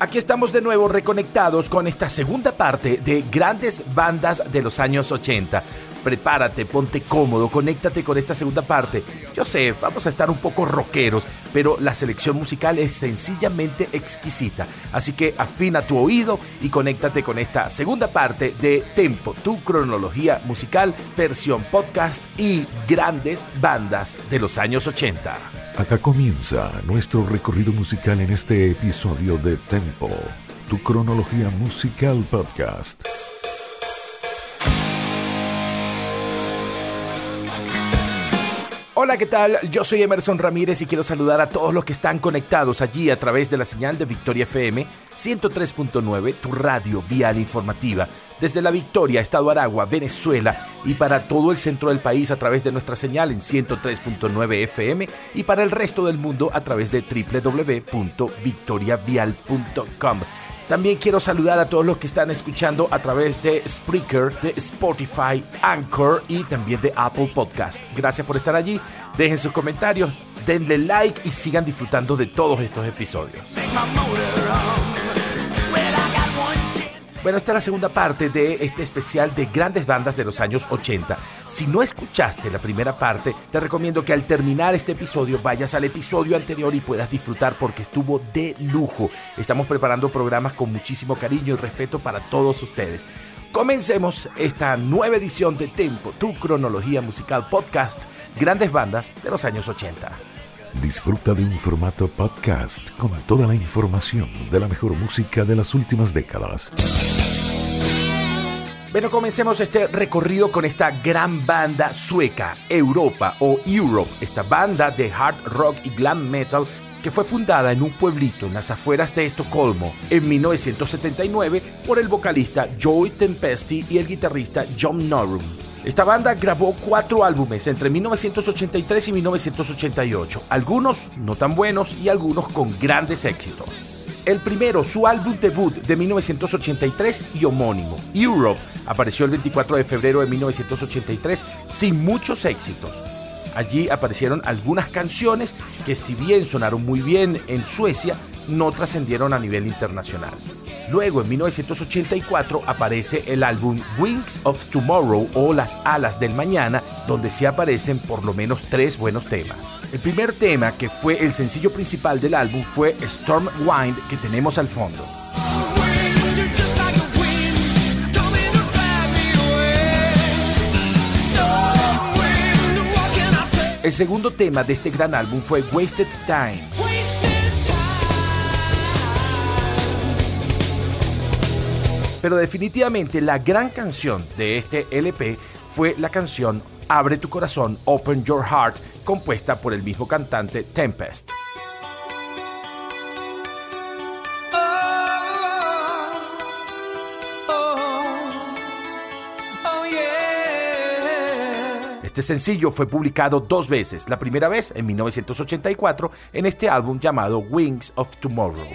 Aquí estamos de nuevo reconectados con esta segunda parte de grandes bandas de los años 80. Prepárate, ponte cómodo, conéctate con esta segunda parte. Yo sé, vamos a estar un poco rockeros, pero la selección musical es sencillamente exquisita. Así que afina tu oído y conéctate con esta segunda parte de Tempo, tu cronología musical, versión podcast y grandes bandas de los años 80. Acá comienza nuestro recorrido musical en este episodio de Tempo, tu cronología musical podcast. Hola, ¿qué tal? Yo soy Emerson Ramírez y quiero saludar a todos los que están conectados allí a través de la señal de Victoria FM 103.9, tu radio vial informativa, desde la Victoria, Estado Aragua, Venezuela y para todo el centro del país a través de nuestra señal en 103.9 FM y para el resto del mundo a través de www.victoriavial.com. También quiero saludar a todos los que están escuchando a través de Spreaker, de Spotify, Anchor y también de Apple Podcast. Gracias por estar allí. Dejen sus comentarios, denle like y sigan disfrutando de todos estos episodios. Bueno, esta es la segunda parte de este especial de grandes bandas de los años 80. Si no escuchaste la primera parte, te recomiendo que al terminar este episodio vayas al episodio anterior y puedas disfrutar porque estuvo de lujo. Estamos preparando programas con muchísimo cariño y respeto para todos ustedes. Comencemos esta nueva edición de Tempo, tu cronología musical podcast, grandes bandas de los años 80. Disfruta de un formato podcast con toda la información de la mejor música de las últimas décadas. Bueno, comencemos este recorrido con esta gran banda sueca, Europa o Europe, esta banda de hard rock y glam metal que fue fundada en un pueblito en las afueras de Estocolmo en 1979 por el vocalista Joey Tempesti y el guitarrista John Norum. Esta banda grabó cuatro álbumes entre 1983 y 1988, algunos no tan buenos y algunos con grandes éxitos. El primero, su álbum debut de 1983 y homónimo, Europe, apareció el 24 de febrero de 1983 sin muchos éxitos. Allí aparecieron algunas canciones que si bien sonaron muy bien en Suecia, no trascendieron a nivel internacional. Luego, en 1984, aparece el álbum Wings of Tomorrow o Las Alas del Mañana, donde sí aparecen por lo menos tres buenos temas. El primer tema, que fue el sencillo principal del álbum, fue Storm Wind, que tenemos al fondo. El segundo tema de este gran álbum fue Wasted Time. Pero definitivamente la gran canción de este LP fue la canción Abre tu corazón, Open Your Heart, compuesta por el mismo cantante Tempest. Este sencillo fue publicado dos veces, la primera vez en 1984 en este álbum llamado Wings of Tomorrow.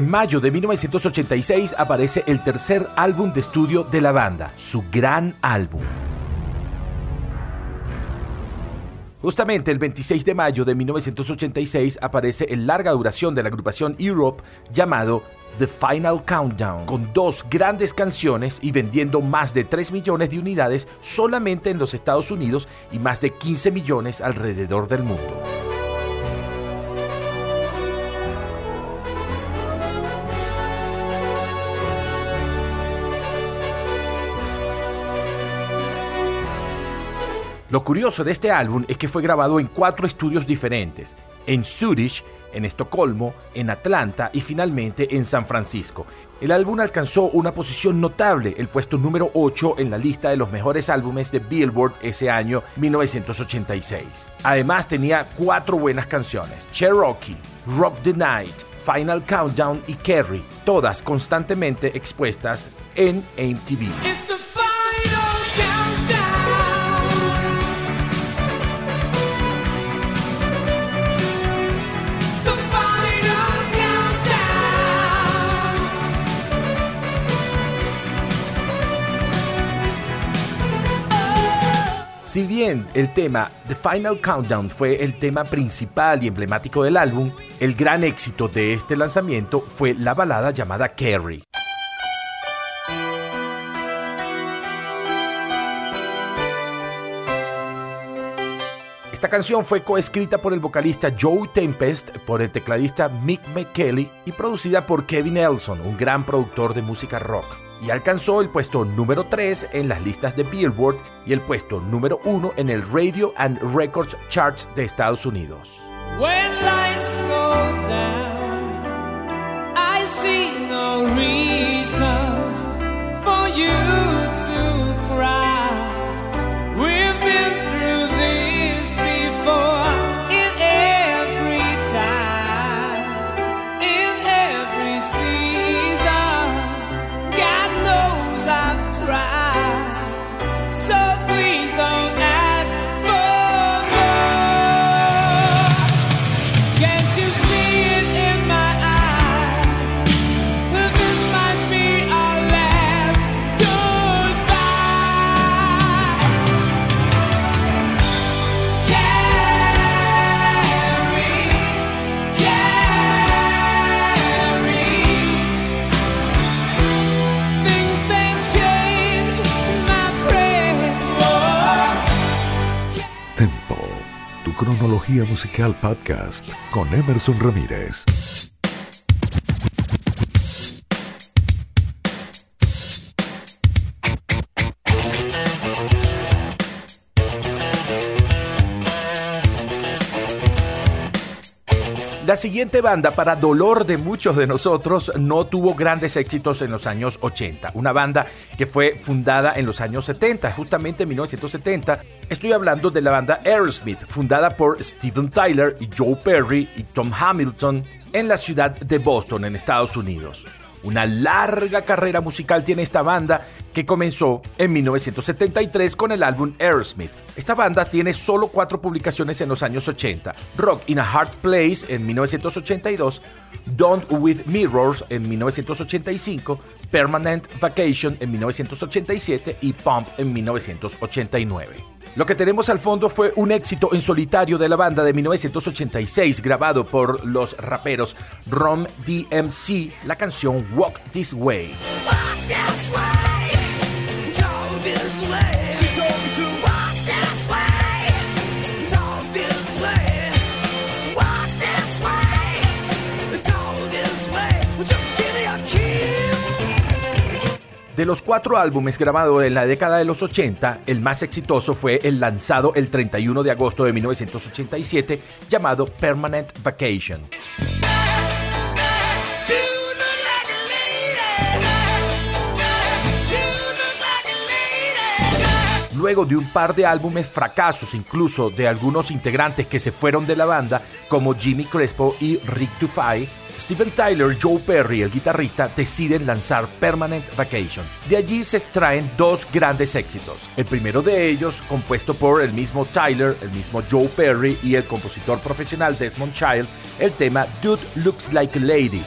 En mayo de 1986 aparece el tercer álbum de estudio de la banda, su gran álbum. Justamente el 26 de mayo de 1986 aparece el larga duración de la agrupación Europe llamado The Final Countdown, con dos grandes canciones y vendiendo más de 3 millones de unidades solamente en los Estados Unidos y más de 15 millones alrededor del mundo. Lo curioso de este álbum es que fue grabado en cuatro estudios diferentes, en Zurich, en Estocolmo, en Atlanta y finalmente en San Francisco. El álbum alcanzó una posición notable, el puesto número 8 en la lista de los mejores álbumes de Billboard ese año 1986. Además tenía cuatro buenas canciones, Cherokee, Rock the Night, Final Countdown y Kerry, todas constantemente expuestas en MTV. Si bien el tema The Final Countdown fue el tema principal y emblemático del álbum, el gran éxito de este lanzamiento fue la balada llamada Carrie. Esta canción fue coescrita por el vocalista Joe Tempest, por el tecladista Mick McKelly y producida por Kevin Elson, un gran productor de música rock y alcanzó el puesto número 3 en las listas de Billboard y el puesto número 1 en el Radio and Records Charts de Estados Unidos. Cronología Musical Podcast con Emerson Ramírez. La siguiente banda, para dolor de muchos de nosotros, no tuvo grandes éxitos en los años 80. Una banda que fue fundada en los años 70, justamente en 1970. Estoy hablando de la banda Aerosmith, fundada por Steven Tyler y Joe Perry y Tom Hamilton en la ciudad de Boston, en Estados Unidos. Una larga carrera musical tiene esta banda que comenzó en 1973 con el álbum Aerosmith. Esta banda tiene solo cuatro publicaciones en los años 80. Rock in a Hard Place en 1982, Don't With Mirrors en 1985, Permanent Vacation en 1987 y Pump en 1989. Lo que tenemos al fondo fue un éxito en solitario de la banda de 1986 grabado por los raperos Rom DMC, la canción Walk This Way. De los cuatro álbumes grabados en la década de los 80, el más exitoso fue el lanzado el 31 de agosto de 1987 llamado Permanent Vacation. luego de un par de álbumes fracasos, incluso de algunos integrantes que se fueron de la banda, como Jimmy Crespo y Rick Dufay, Steven Tyler Joe Perry, el guitarrista, deciden lanzar Permanent Vacation. De allí se extraen dos grandes éxitos. El primero de ellos, compuesto por el mismo Tyler, el mismo Joe Perry y el compositor profesional Desmond Child, el tema Dude Looks Like a Lady.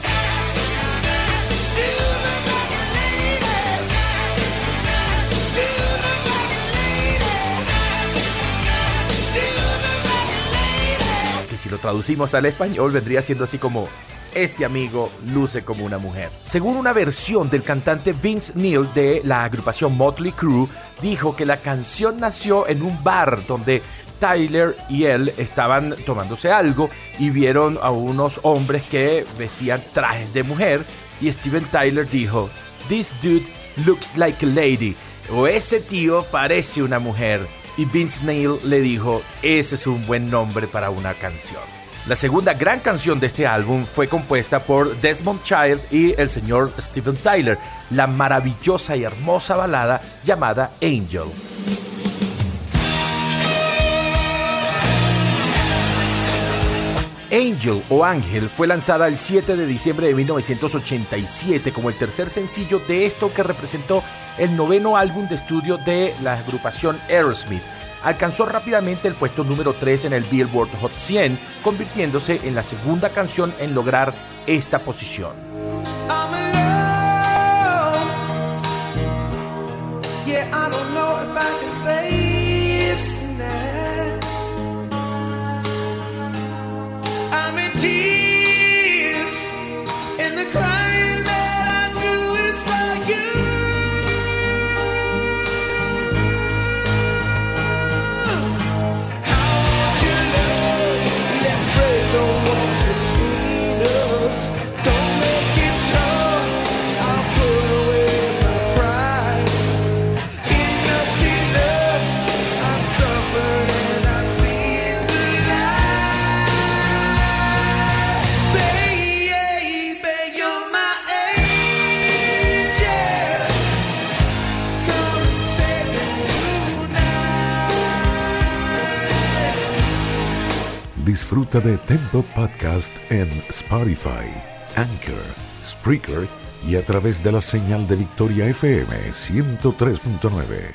Si lo traducimos al español vendría siendo así como este amigo luce como una mujer. Según una versión del cantante Vince Neil de la agrupación Motley Crue, dijo que la canción nació en un bar donde Tyler y él estaban tomándose algo y vieron a unos hombres que vestían trajes de mujer y Steven Tyler dijo, This dude looks like a lady o ese tío parece una mujer y Vince Neil le dijo, ese es un buen nombre para una canción. La segunda gran canción de este álbum fue compuesta por Desmond Child y el señor Steven Tyler, la maravillosa y hermosa balada llamada Angel. Angel o Ángel fue lanzada el 7 de diciembre de 1987 como el tercer sencillo de esto que representó el noveno álbum de estudio de la agrupación Aerosmith alcanzó rápidamente el puesto número 3 en el Billboard Hot 100, convirtiéndose en la segunda canción en lograr esta posición. Disfruta de Tempo Podcast en Spotify, Anchor, Spreaker y a través de la señal de Victoria FM 103.9.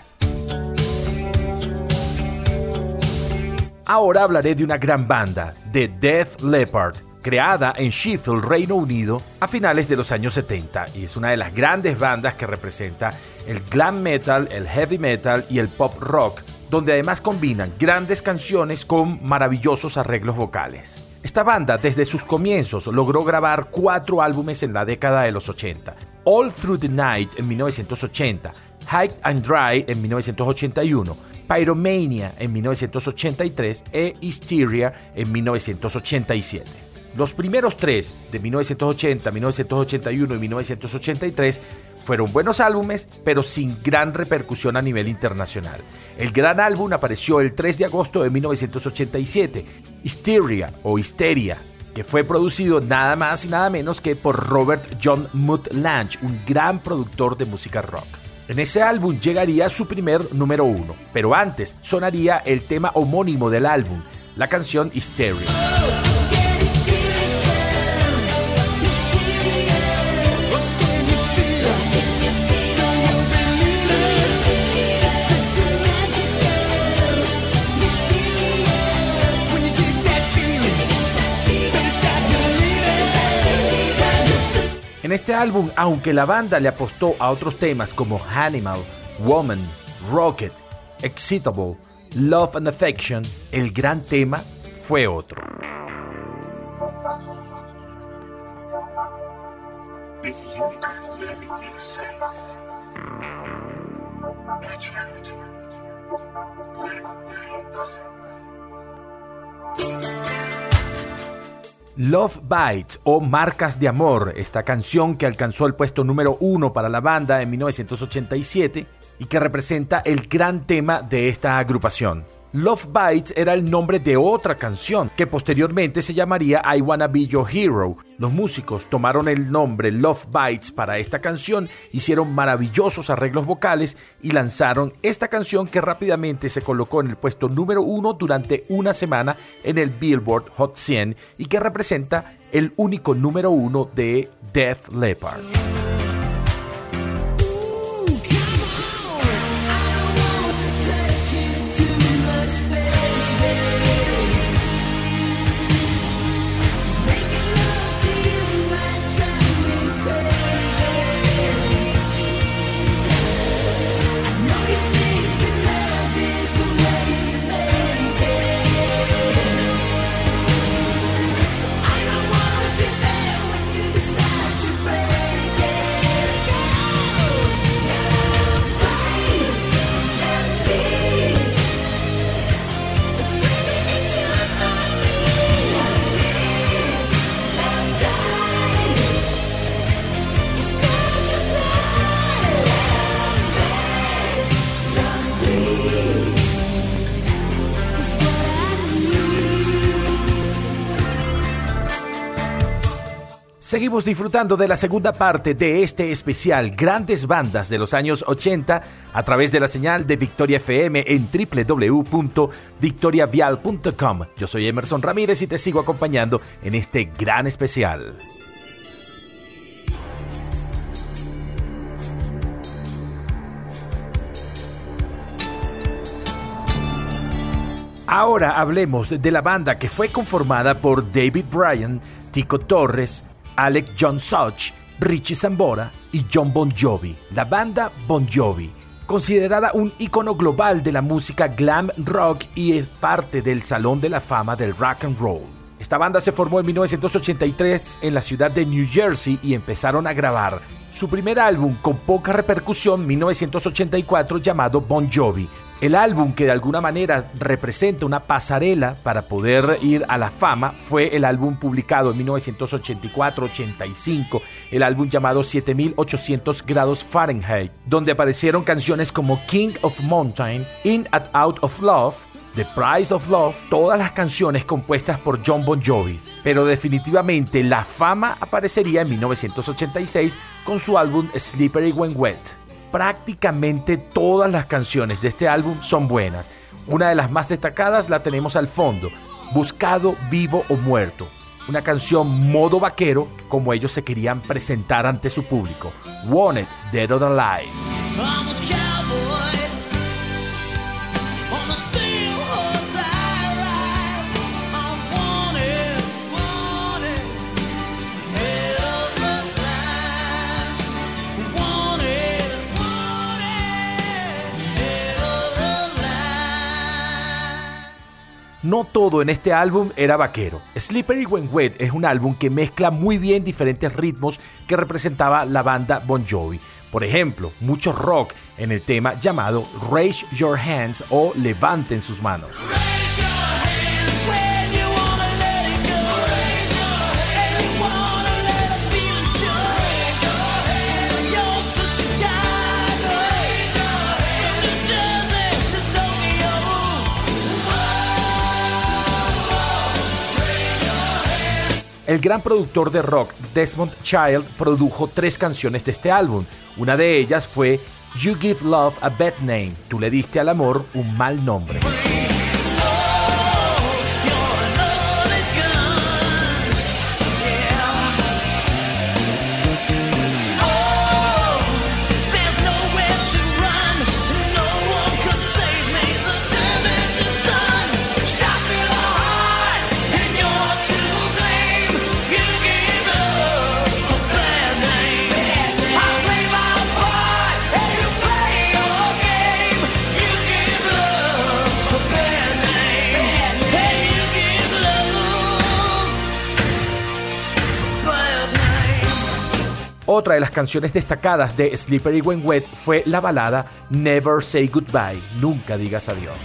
Ahora hablaré de una gran banda, The Death Leopard, creada en Sheffield, Reino Unido, a finales de los años 70 y es una de las grandes bandas que representa el glam metal, el heavy metal y el pop rock donde además combinan grandes canciones con maravillosos arreglos vocales. Esta banda desde sus comienzos logró grabar cuatro álbumes en la década de los 80. All Through the Night en 1980, High and Dry en 1981, Pyromania en 1983 e Hysteria en 1987. Los primeros tres, de 1980, 1981 y 1983, fueron buenos álbumes, pero sin gran repercusión a nivel internacional. El gran álbum apareció el 3 de agosto de 1987, Hysteria o Hysteria, que fue producido nada más y nada menos que por Robert John Mutt Lange, un gran productor de música rock. En ese álbum llegaría su primer número uno, pero antes sonaría el tema homónimo del álbum, la canción Hysteria. En este álbum, aunque la banda le apostó a otros temas como Animal, Woman, Rocket, Excitable, Love and Affection, el gran tema fue otro. Love Bites o Marcas de Amor, esta canción que alcanzó el puesto número uno para la banda en 1987 y que representa el gran tema de esta agrupación. Love Bites era el nombre de otra canción que posteriormente se llamaría I Wanna Be Your Hero. Los músicos tomaron el nombre Love Bites para esta canción, hicieron maravillosos arreglos vocales y lanzaron esta canción que rápidamente se colocó en el puesto número uno durante una semana en el Billboard Hot 100 y que representa el único número uno de Def Leppard. Seguimos disfrutando de la segunda parte de este especial Grandes Bandas de los años 80 a través de la señal de Victoria FM en www.victoriavial.com. Yo soy Emerson Ramírez y te sigo acompañando en este gran especial. Ahora hablemos de la banda que fue conformada por David Bryan, Tico Torres, Alec John Such, Richie Sambora y John Bon Jovi, la banda Bon Jovi, considerada un icono global de la música glam rock y es parte del Salón de la Fama del Rock and Roll. Esta banda se formó en 1983 en la ciudad de New Jersey y empezaron a grabar su primer álbum con poca repercusión 1984 llamado Bon Jovi, el álbum que de alguna manera representa una pasarela para poder ir a la fama fue el álbum publicado en 1984-85, el álbum llamado 7800 grados Fahrenheit, donde aparecieron canciones como King of Mountain, In and Out of Love, The Price of Love, todas las canciones compuestas por John Bon Jovi. Pero definitivamente la fama aparecería en 1986 con su álbum Slippery When Wet prácticamente todas las canciones de este álbum son buenas. Una de las más destacadas la tenemos al fondo, Buscado, Vivo o Muerto. Una canción modo vaquero como ellos se querían presentar ante su público. Wanted, Dead or Alive. No todo en este álbum era vaquero. Slippery When Wet es un álbum que mezcla muy bien diferentes ritmos que representaba la banda Bon Jovi. Por ejemplo, mucho rock en el tema llamado Raise Your Hands o Levanten sus manos. El gran productor de rock Desmond Child produjo tres canciones de este álbum. Una de ellas fue You Give Love a Bad Name, tú le diste al amor un mal nombre. Otra de las canciones destacadas de Slippery When Wet fue la balada Never Say Goodbye, Nunca Digas Adiós.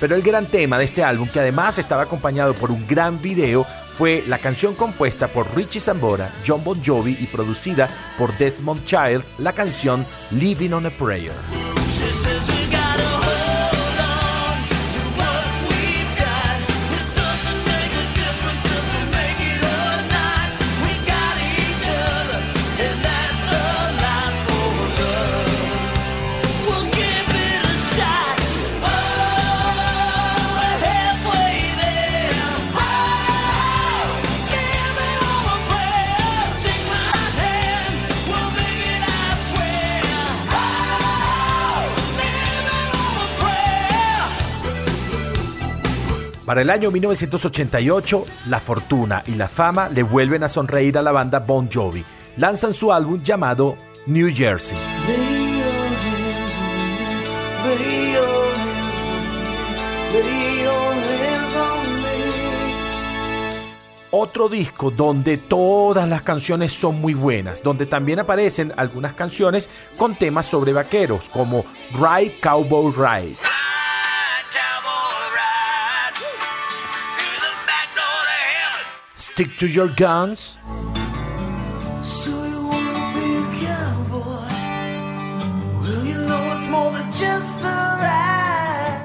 Pero el gran tema de este álbum, que además estaba acompañado por un gran video, fue la canción compuesta por Richie Sambora, John Bon Jovi y producida por Desmond Child, la canción Living on a Prayer. Para el año 1988, la fortuna y la fama le vuelven a sonreír a la banda Bon Jovi. Lanzan su álbum llamado New Jersey. Otro disco donde todas las canciones son muy buenas, donde también aparecen algunas canciones con temas sobre vaqueros, como Ride Cowboy Ride. Stick to your guns.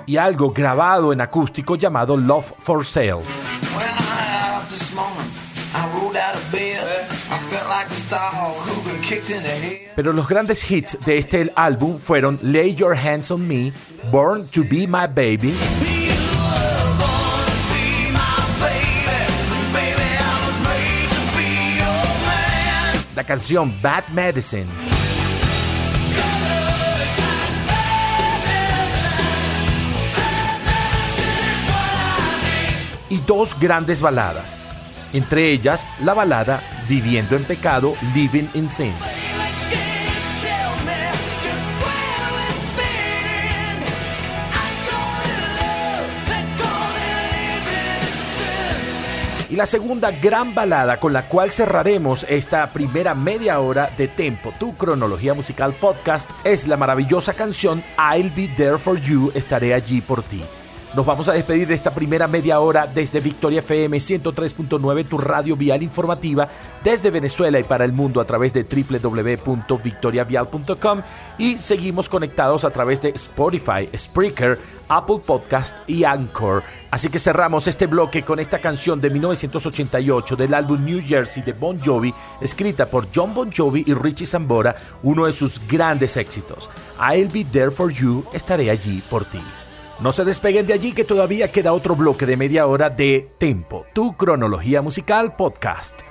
Y algo grabado en acústico llamado Love for Sale. Pero los grandes hits de este álbum fueron Lay Your Hands on Me, Born to Be My Baby. La canción Bad Medicine. Y dos grandes baladas, entre ellas la balada Viviendo en Pecado, Living in Sin. Y la segunda gran balada con la cual cerraremos esta primera media hora de Tempo, tu cronología musical podcast, es la maravillosa canción I'll Be There For You, estaré allí por ti. Nos vamos a despedir de esta primera media hora desde Victoria FM 103.9, tu radio vial informativa, desde Venezuela y para el mundo a través de www.victoriavial.com y seguimos conectados a través de Spotify, Spreaker, Apple Podcast y Anchor. Así que cerramos este bloque con esta canción de 1988 del álbum New Jersey de Bon Jovi, escrita por John Bon Jovi y Richie Sambora, uno de sus grandes éxitos. I'll be there for you, estaré allí por ti. No se despeguen de allí que todavía queda otro bloque de media hora de Tempo, tu cronología musical podcast.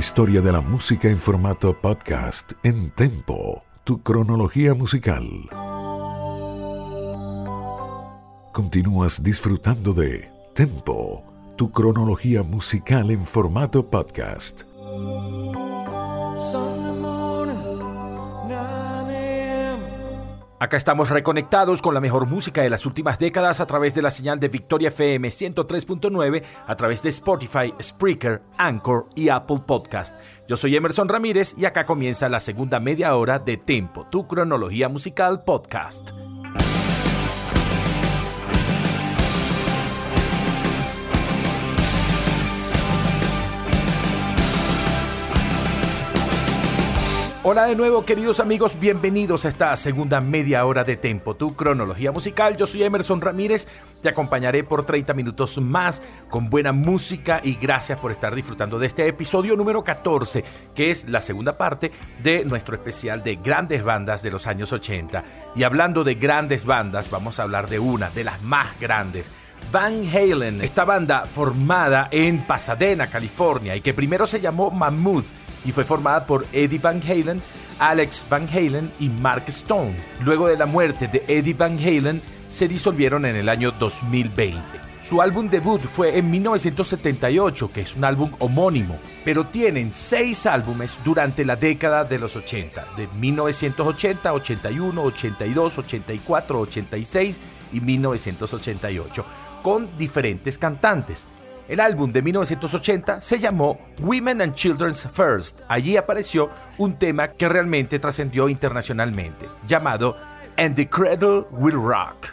Historia de la música en formato podcast en Tempo, tu cronología musical. Continúas disfrutando de Tempo, tu cronología musical en formato podcast. Acá estamos reconectados con la mejor música de las últimas décadas a través de la señal de Victoria FM 103.9, a través de Spotify, Spreaker, Anchor y Apple Podcast. Yo soy Emerson Ramírez y acá comienza la segunda media hora de Tempo, tu cronología musical podcast. Hola de nuevo queridos amigos, bienvenidos a esta segunda media hora de Tempo, tu cronología musical. Yo soy Emerson Ramírez, te acompañaré por 30 minutos más con buena música y gracias por estar disfrutando de este episodio número 14, que es la segunda parte de nuestro especial de grandes bandas de los años 80. Y hablando de grandes bandas, vamos a hablar de una, de las más grandes. Van Halen, esta banda formada en Pasadena, California, y que primero se llamó Mammoth y fue formada por Eddie Van Halen, Alex Van Halen y Mark Stone. Luego de la muerte de Eddie Van Halen, se disolvieron en el año 2020. Su álbum debut fue en 1978, que es un álbum homónimo, pero tienen seis álbumes durante la década de los 80, de 1980, 81, 82, 84, 86 y 1988, con diferentes cantantes. El álbum de 1980 se llamó Women and Children's First. Allí apareció un tema que realmente trascendió internacionalmente, llamado And the Cradle Will Rock.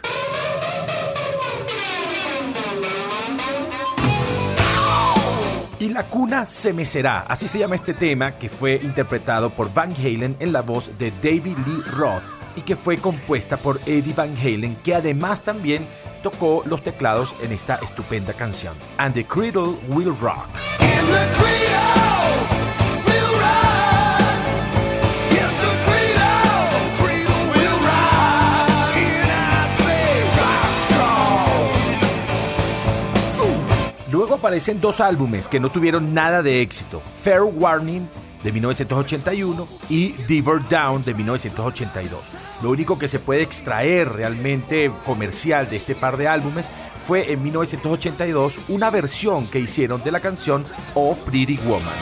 Y la cuna se mecerá, así se llama este tema que fue interpretado por Van Halen en la voz de David Lee Roth y que fue compuesta por Eddie Van Halen, que además también tocó los teclados en esta estupenda canción. And the Cradle Will Rock. Luego aparecen dos álbumes que no tuvieron nada de éxito, Fair Warning de 1981 y Deeper Down de 1982. Lo único que se puede extraer realmente comercial de este par de álbumes fue en 1982 una versión que hicieron de la canción Oh Pretty Woman.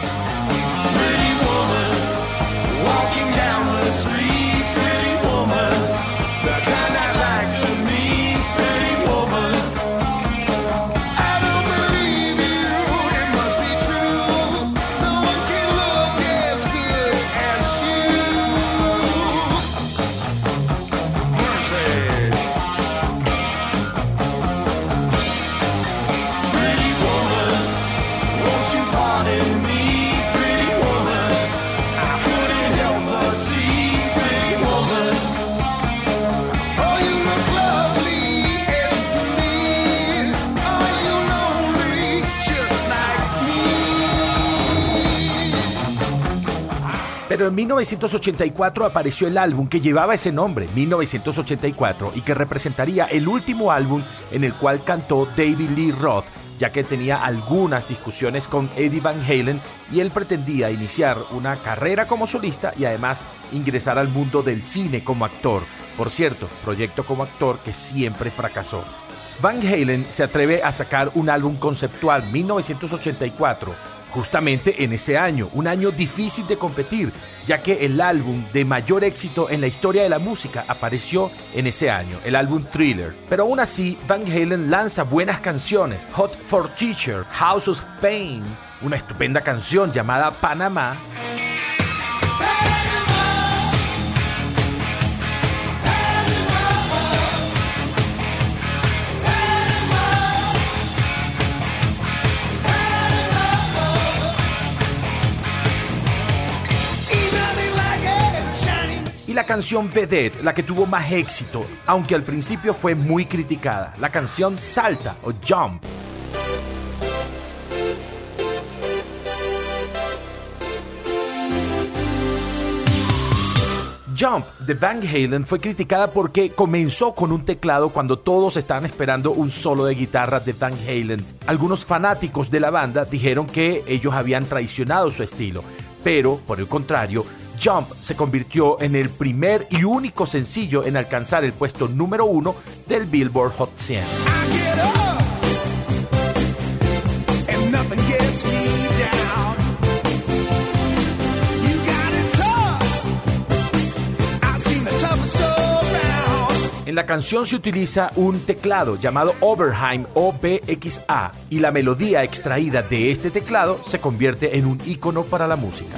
1984 apareció el álbum que llevaba ese nombre, 1984, y que representaría el último álbum en el cual cantó David Lee Roth, ya que tenía algunas discusiones con Eddie Van Halen y él pretendía iniciar una carrera como solista y además ingresar al mundo del cine como actor. Por cierto, proyecto como actor que siempre fracasó. Van Halen se atreve a sacar un álbum conceptual 1984 justamente en ese año, un año difícil de competir, ya que el álbum de mayor éxito en la historia de la música apareció en ese año, el álbum Thriller. Pero aún así, Van Halen lanza buenas canciones, Hot for Teacher, House of Pain, una estupenda canción llamada Panamá. La canción Vedette, la que tuvo más éxito, aunque al principio fue muy criticada, la canción Salta o Jump. Jump de Van Halen fue criticada porque comenzó con un teclado cuando todos estaban esperando un solo de guitarra de Van Halen. Algunos fanáticos de la banda dijeron que ellos habían traicionado su estilo, pero por el contrario, Jump se convirtió en el primer y único sencillo en alcanzar el puesto número uno del Billboard Hot 100. En la canción se utiliza un teclado llamado Oberheim OBXA y la melodía extraída de este teclado se convierte en un icono para la música.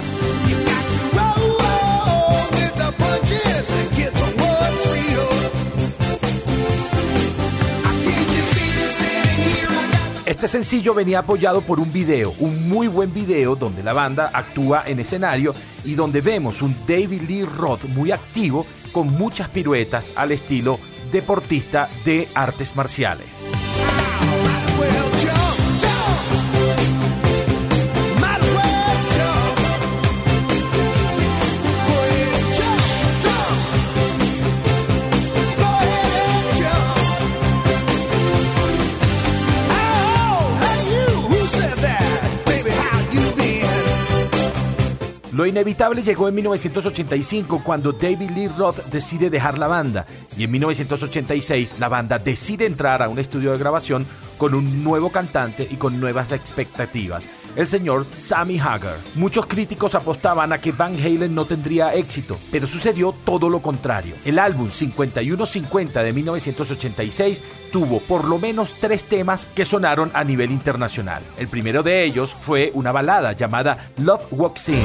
Este sencillo venía apoyado por un video, un muy buen video donde la banda actúa en escenario y donde vemos un David Lee Roth muy activo con muchas piruetas al estilo deportista de artes marciales. Lo inevitable llegó en 1985 cuando David Lee Roth decide dejar la banda. Y en 1986 la banda decide entrar a un estudio de grabación con un nuevo cantante y con nuevas expectativas, el señor Sammy Hagar. Muchos críticos apostaban a que Van Halen no tendría éxito, pero sucedió todo lo contrario. El álbum 5150 de 1986 tuvo por lo menos tres temas que sonaron a nivel internacional. El primero de ellos fue una balada llamada Love Walks In.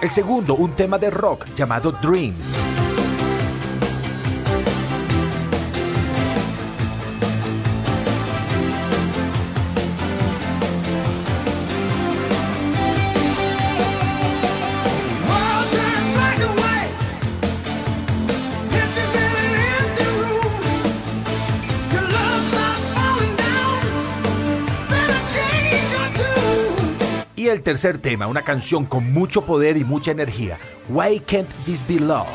El segundo, un tema de rock llamado Dreams. El tercer tema, una canción con mucho poder y mucha energía, Why Can't This Be Love?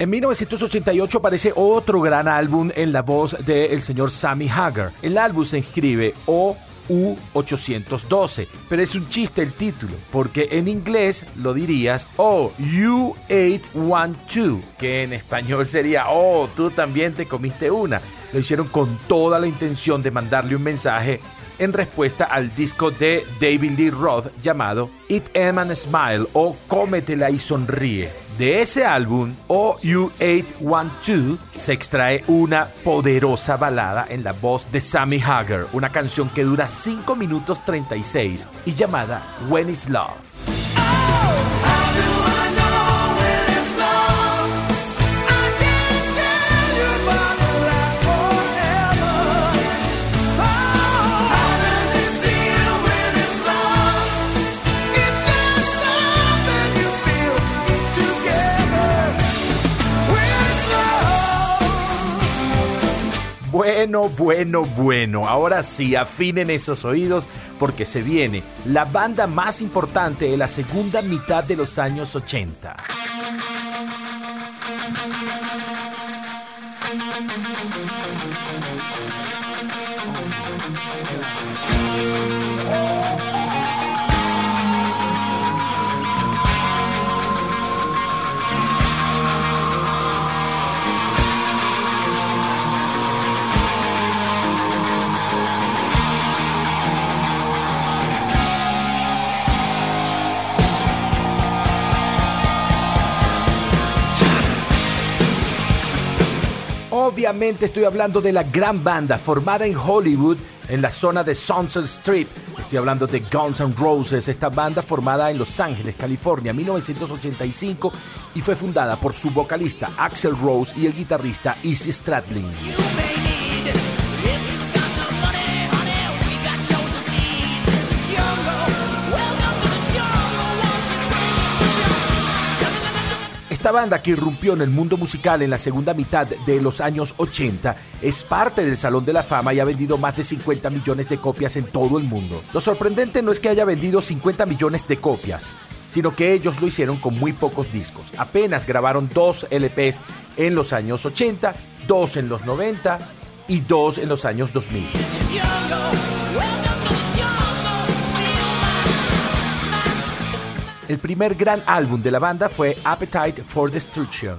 En 1988 aparece otro gran álbum en la voz del señor Sammy Hagar. El álbum se inscribe O U812, pero es un chiste el título, porque en inglés lo dirías Oh, U812, que en español sería Oh, tú también te comiste una. Lo hicieron con toda la intención de mandarle un mensaje en respuesta al disco de David Lee Roth llamado Eat Em and Smile o Cómetela y Sonríe. De ese álbum, OU812, se extrae una poderosa balada en la voz de Sammy Hagar, una canción que dura 5 minutos 36 y llamada When Is Love. Bueno, bueno, bueno. Ahora sí, afinen esos oídos porque se viene la banda más importante de la segunda mitad de los años 80. Obviamente estoy hablando de la gran banda formada en Hollywood en la zona de Sunset Strip. Estoy hablando de Guns N' Roses, esta banda formada en Los Ángeles, California, 1985 y fue fundada por su vocalista Axel Rose y el guitarrista Izzy Stradlin. Banda que irrumpió en el mundo musical en la segunda mitad de los años 80 es parte del Salón de la Fama y ha vendido más de 50 millones de copias en todo el mundo. Lo sorprendente no es que haya vendido 50 millones de copias, sino que ellos lo hicieron con muy pocos discos. Apenas grabaron dos LPs en los años 80, dos en los 90 y dos en los años 2000. El primer gran álbum de la banda fue Appetite for Destruction.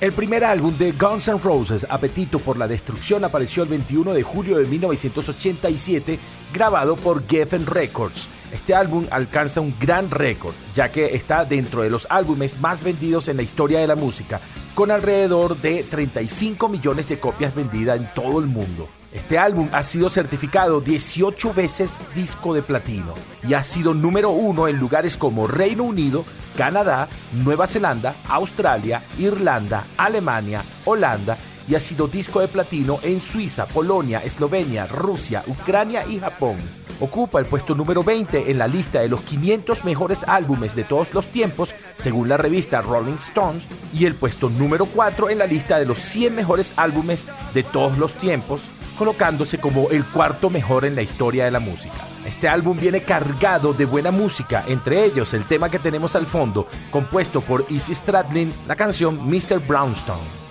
El primer álbum de Guns N' Roses, Apetito por la Destrucción, apareció el 21 de julio de 1987, grabado por Geffen Records. Este álbum alcanza un gran récord, ya que está dentro de los álbumes más vendidos en la historia de la música, con alrededor de 35 millones de copias vendidas en todo el mundo. Este álbum ha sido certificado 18 veces disco de platino y ha sido número uno en lugares como Reino Unido, Canadá, Nueva Zelanda, Australia, Irlanda, Alemania, Holanda y ha sido disco de platino en Suiza, Polonia, Eslovenia, Rusia, Ucrania y Japón. Ocupa el puesto número 20 en la lista de los 500 mejores álbumes de todos los tiempos, según la revista Rolling Stones, y el puesto número 4 en la lista de los 100 mejores álbumes de todos los tiempos, colocándose como el cuarto mejor en la historia de la música. Este álbum viene cargado de buena música, entre ellos el tema que tenemos al fondo, compuesto por Izzy Stradlin, la canción Mr. Brownstone.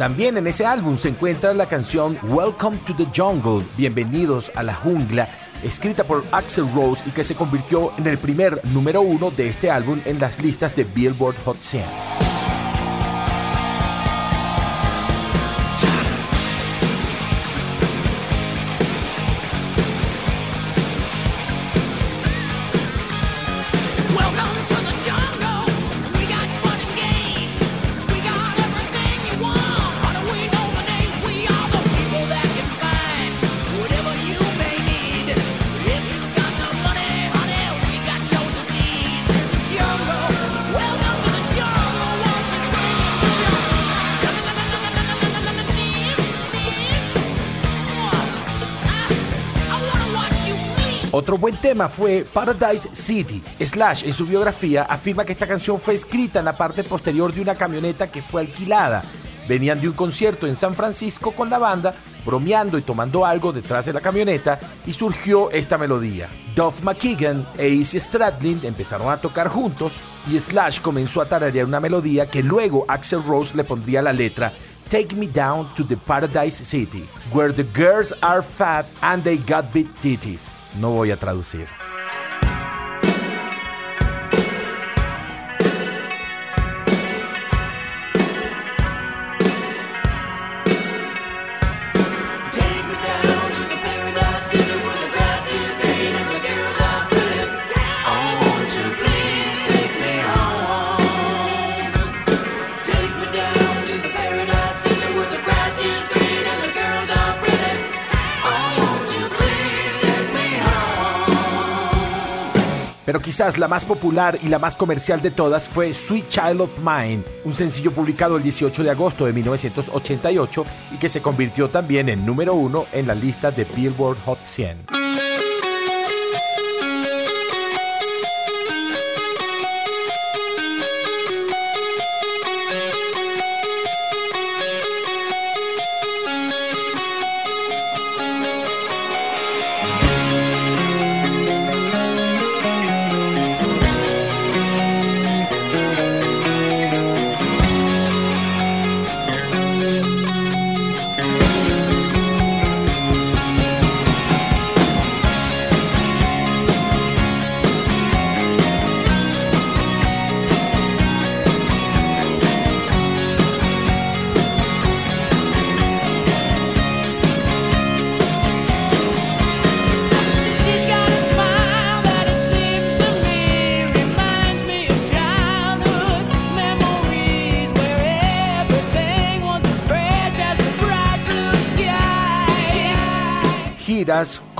También en ese álbum se encuentra la canción Welcome to the Jungle, Bienvenidos a la Jungla, escrita por Axel Rose y que se convirtió en el primer número uno de este álbum en las listas de Billboard Hot 100. Otro buen tema fue Paradise City. Slash en su biografía afirma que esta canción fue escrita en la parte posterior de una camioneta que fue alquilada. Venían de un concierto en San Francisco con la banda, bromeando y tomando algo detrás de la camioneta y surgió esta melodía. Duff McKagan e Izzy Stradlin empezaron a tocar juntos y Slash comenzó a tararear una melodía que luego Axel Rose le pondría la letra Take Me Down to the Paradise City, where the girls are fat and they got big titties. No voy a traducir. La más popular y la más comercial de todas fue Sweet Child of Mine, un sencillo publicado el 18 de agosto de 1988 y que se convirtió también en número uno en la lista de Billboard Hot 100.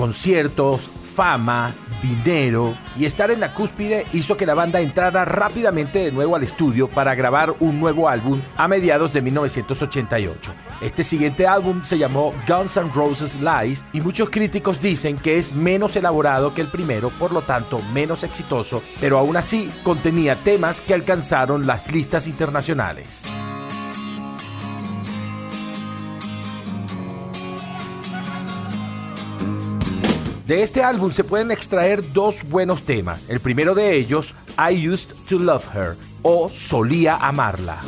Conciertos, fama, dinero y estar en la cúspide hizo que la banda entrara rápidamente de nuevo al estudio para grabar un nuevo álbum a mediados de 1988. Este siguiente álbum se llamó Guns N' Roses Lies y muchos críticos dicen que es menos elaborado que el primero, por lo tanto menos exitoso, pero aún así contenía temas que alcanzaron las listas internacionales. De este álbum se pueden extraer dos buenos temas. El primero de ellos, I Used to Love Her o Solía Amarla.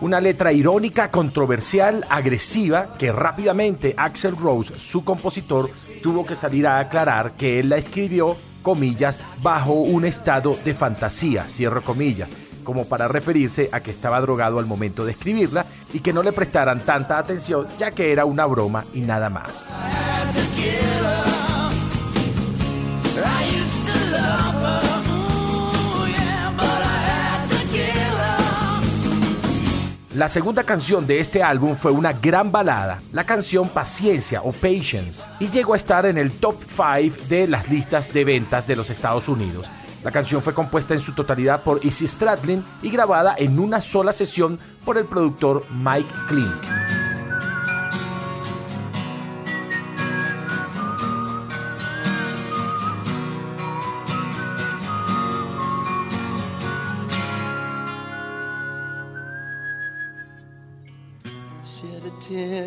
Una letra irónica, controversial, agresiva, que rápidamente Axel Rose, su compositor, tuvo que salir a aclarar que él la escribió comillas, bajo un estado de fantasía, cierro comillas, como para referirse a que estaba drogado al momento de escribirla y que no le prestaran tanta atención ya que era una broma y nada más. La segunda canción de este álbum fue una gran balada, la canción Paciencia o Patience, y llegó a estar en el top 5 de las listas de ventas de los Estados Unidos. La canción fue compuesta en su totalidad por Izzy Stradlin y grabada en una sola sesión por el productor Mike Klink.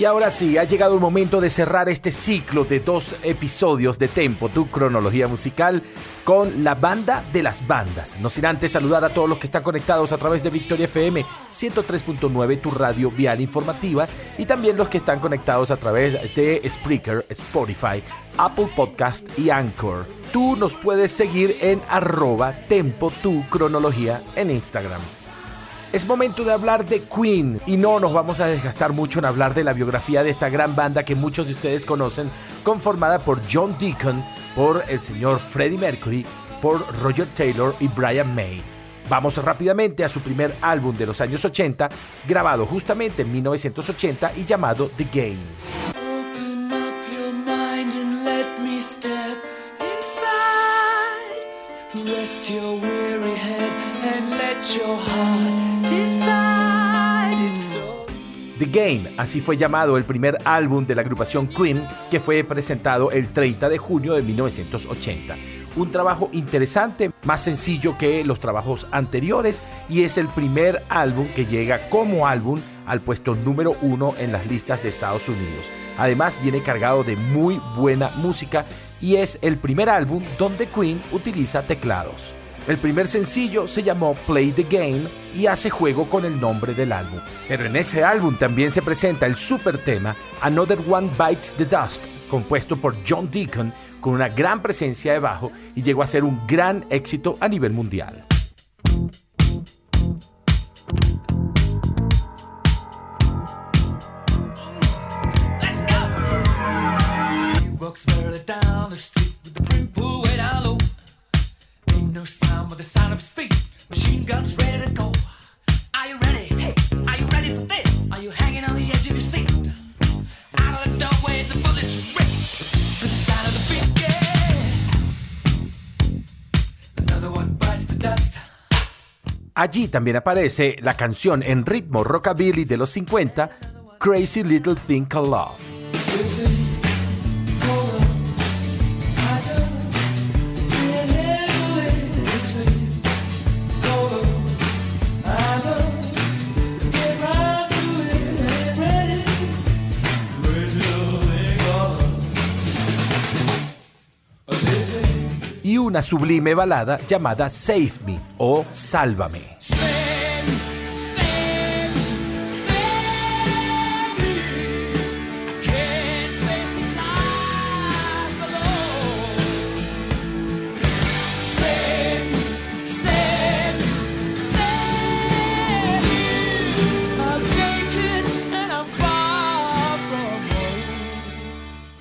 Y ahora sí, ha llegado el momento de cerrar este ciclo de dos episodios de Tempo, tu cronología musical, con la banda de las bandas. No sin antes saludar a todos los que están conectados a través de Victoria FM 103.9, tu radio vial informativa, y también los que están conectados a través de Spreaker, Spotify, Apple Podcast y Anchor. Tú nos puedes seguir en arroba tempo tu cronología en Instagram. Es momento de hablar de Queen y no nos vamos a desgastar mucho en hablar de la biografía de esta gran banda que muchos de ustedes conocen, conformada por John Deacon, por el señor Freddie Mercury, por Roger Taylor y Brian May. Vamos rápidamente a su primer álbum de los años 80, grabado justamente en 1980 y llamado The Game. The Game, así fue llamado el primer álbum de la agrupación Queen que fue presentado el 30 de junio de 1980. Un trabajo interesante, más sencillo que los trabajos anteriores y es el primer álbum que llega como álbum al puesto número uno en las listas de Estados Unidos. Además viene cargado de muy buena música y es el primer álbum donde Queen utiliza teclados. El primer sencillo se llamó Play the Game y hace juego con el nombre del álbum. Pero en ese álbum también se presenta el super tema Another One Bites the Dust, compuesto por John Deacon con una gran presencia de bajo y llegó a ser un gran éxito a nivel mundial. No sound but the sound of speed. Machine guns ready to go. Are you ready? Hey, are you ready for this? Are you hanging on the edge of your seat? Out of the doorway, the bullets rip to the sound of the beat. Yeah. Another one bites the dust. Allí también aparece la canción en ritmo rockabilly de los 50, Crazy Little Thing Called Love. Una sublime balada llamada Save Me o Sálvame.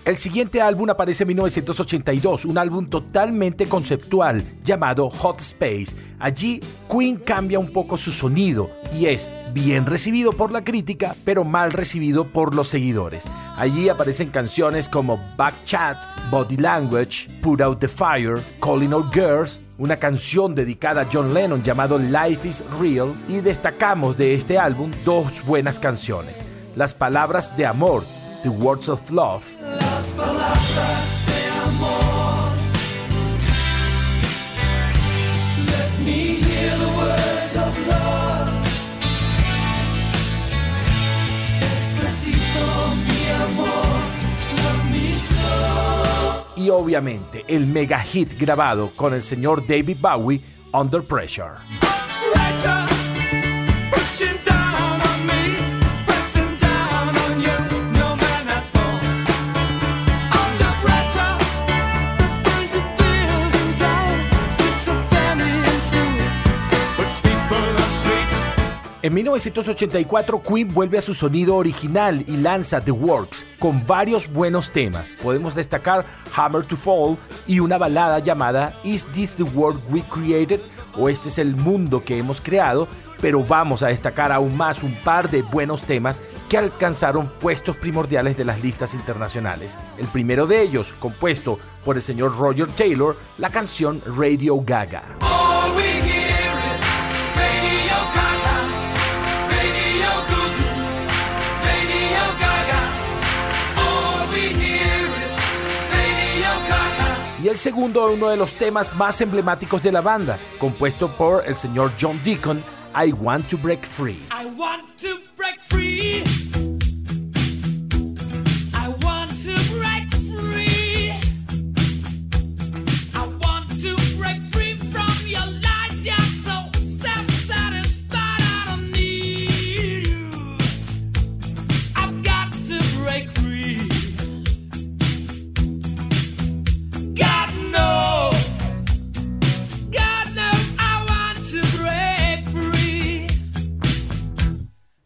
El siguiente álbum aparece en 1982, un álbum totalmente conceptual llamado Hot Space. Allí Queen cambia un poco su sonido y es bien recibido por la crítica, pero mal recibido por los seguidores. Allí aparecen canciones como Back Chat, Body Language, Put Out the Fire, Calling All Girls, una canción dedicada a John Lennon llamado Life is Real y destacamos de este álbum dos buenas canciones. Las palabras de amor, The Words of Love, Las palabras de amor. Let me hear the words of love. Despacito, mi amor, love me y obviamente el mega hit grabado con el señor David Bowie, Under. Pressure, En 1984 Queen vuelve a su sonido original y lanza The Works con varios buenos temas. Podemos destacar Hammer to Fall y una balada llamada Is This the World We Created? o Este es el mundo que hemos creado, pero vamos a destacar aún más un par de buenos temas que alcanzaron puestos primordiales de las listas internacionales. El primero de ellos, compuesto por el señor Roger Taylor, la canción Radio Gaga. El segundo, uno de los temas más emblemáticos de la banda, compuesto por el señor John Deacon, I Want to Break Free. I want to break free.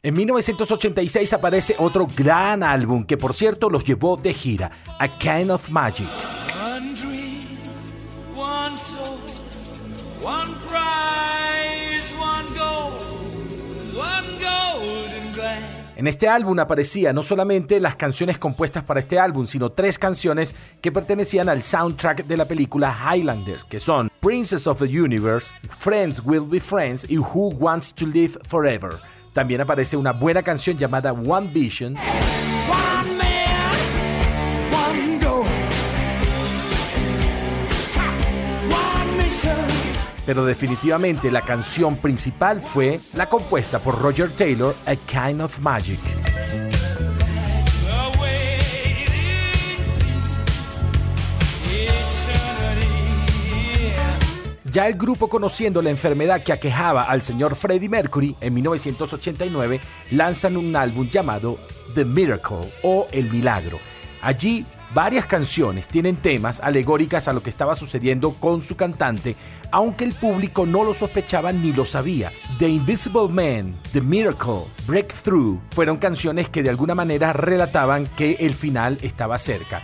En 1986 aparece otro gran álbum que por cierto los llevó de gira, A Kind of Magic. One dream, one soul, one prize, one goal, one golden grand. En este álbum aparecían no solamente las canciones compuestas para este álbum, sino tres canciones que pertenecían al soundtrack de la película Highlanders, que son Princess of the Universe, Friends Will Be Friends y Who Wants to Live Forever. También aparece una buena canción llamada One Vision, One man, one goal, one mission. pero definitivamente la canción principal fue la compuesta por Roger Taylor, A Kind of Magic. Ya el grupo conociendo la enfermedad que aquejaba al señor Freddie Mercury en 1989 lanzan un álbum llamado The Miracle o El Milagro. Allí varias canciones tienen temas alegóricas a lo que estaba sucediendo con su cantante, aunque el público no lo sospechaba ni lo sabía. The Invisible Man, The Miracle, Breakthrough fueron canciones que de alguna manera relataban que el final estaba cerca.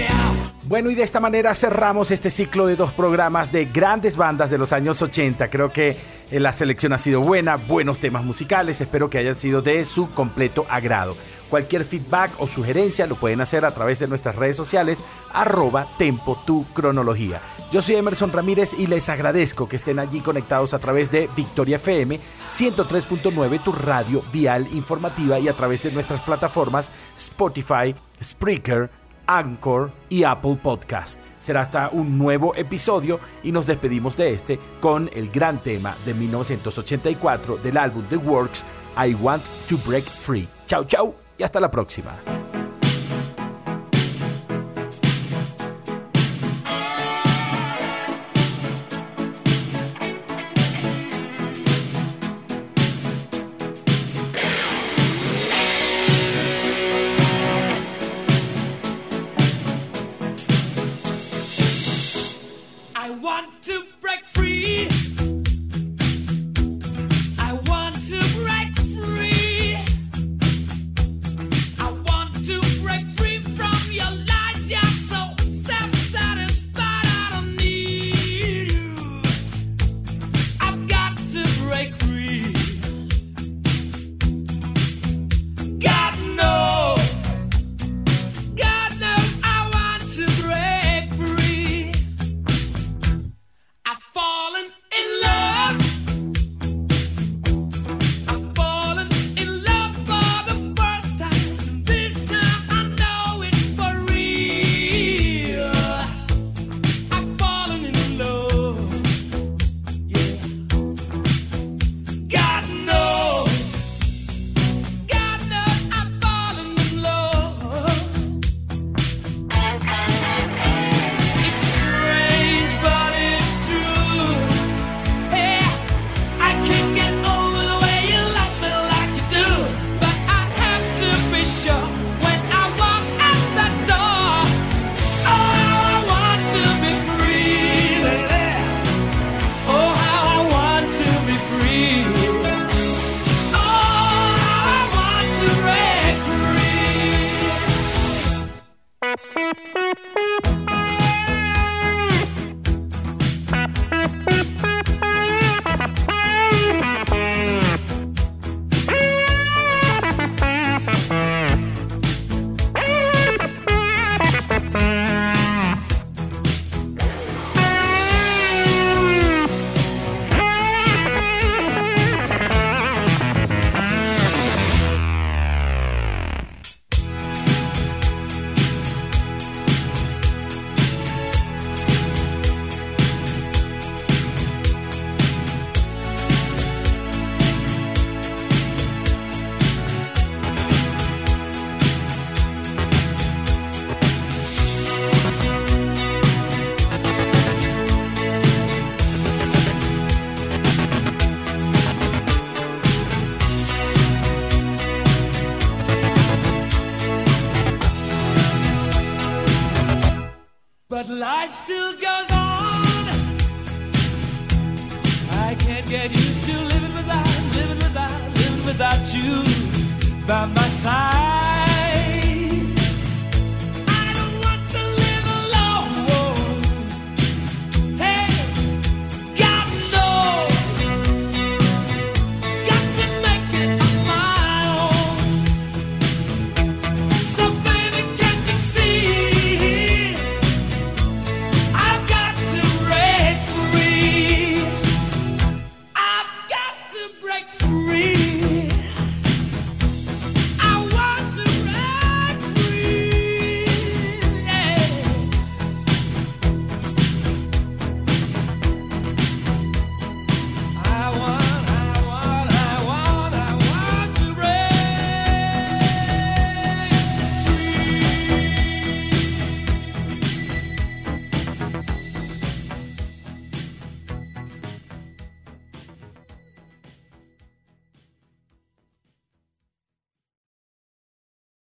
Bueno, y de esta manera cerramos este ciclo de dos programas de grandes bandas de los años 80. Creo que eh, la selección ha sido buena, buenos temas musicales, espero que hayan sido de su completo agrado. Cualquier feedback o sugerencia lo pueden hacer a través de nuestras redes sociales, arroba tempo tu cronología. Yo soy Emerson Ramírez y les agradezco que estén allí conectados a través de Victoria FM 103.9, tu radio vial informativa y a través de nuestras plataformas Spotify, Spreaker, Anchor y Apple Podcast. Será hasta un nuevo episodio y nos despedimos de este con el gran tema de 1984 del álbum The Works, I Want to Break Free. Chau, chau y hasta la próxima. Want to break free.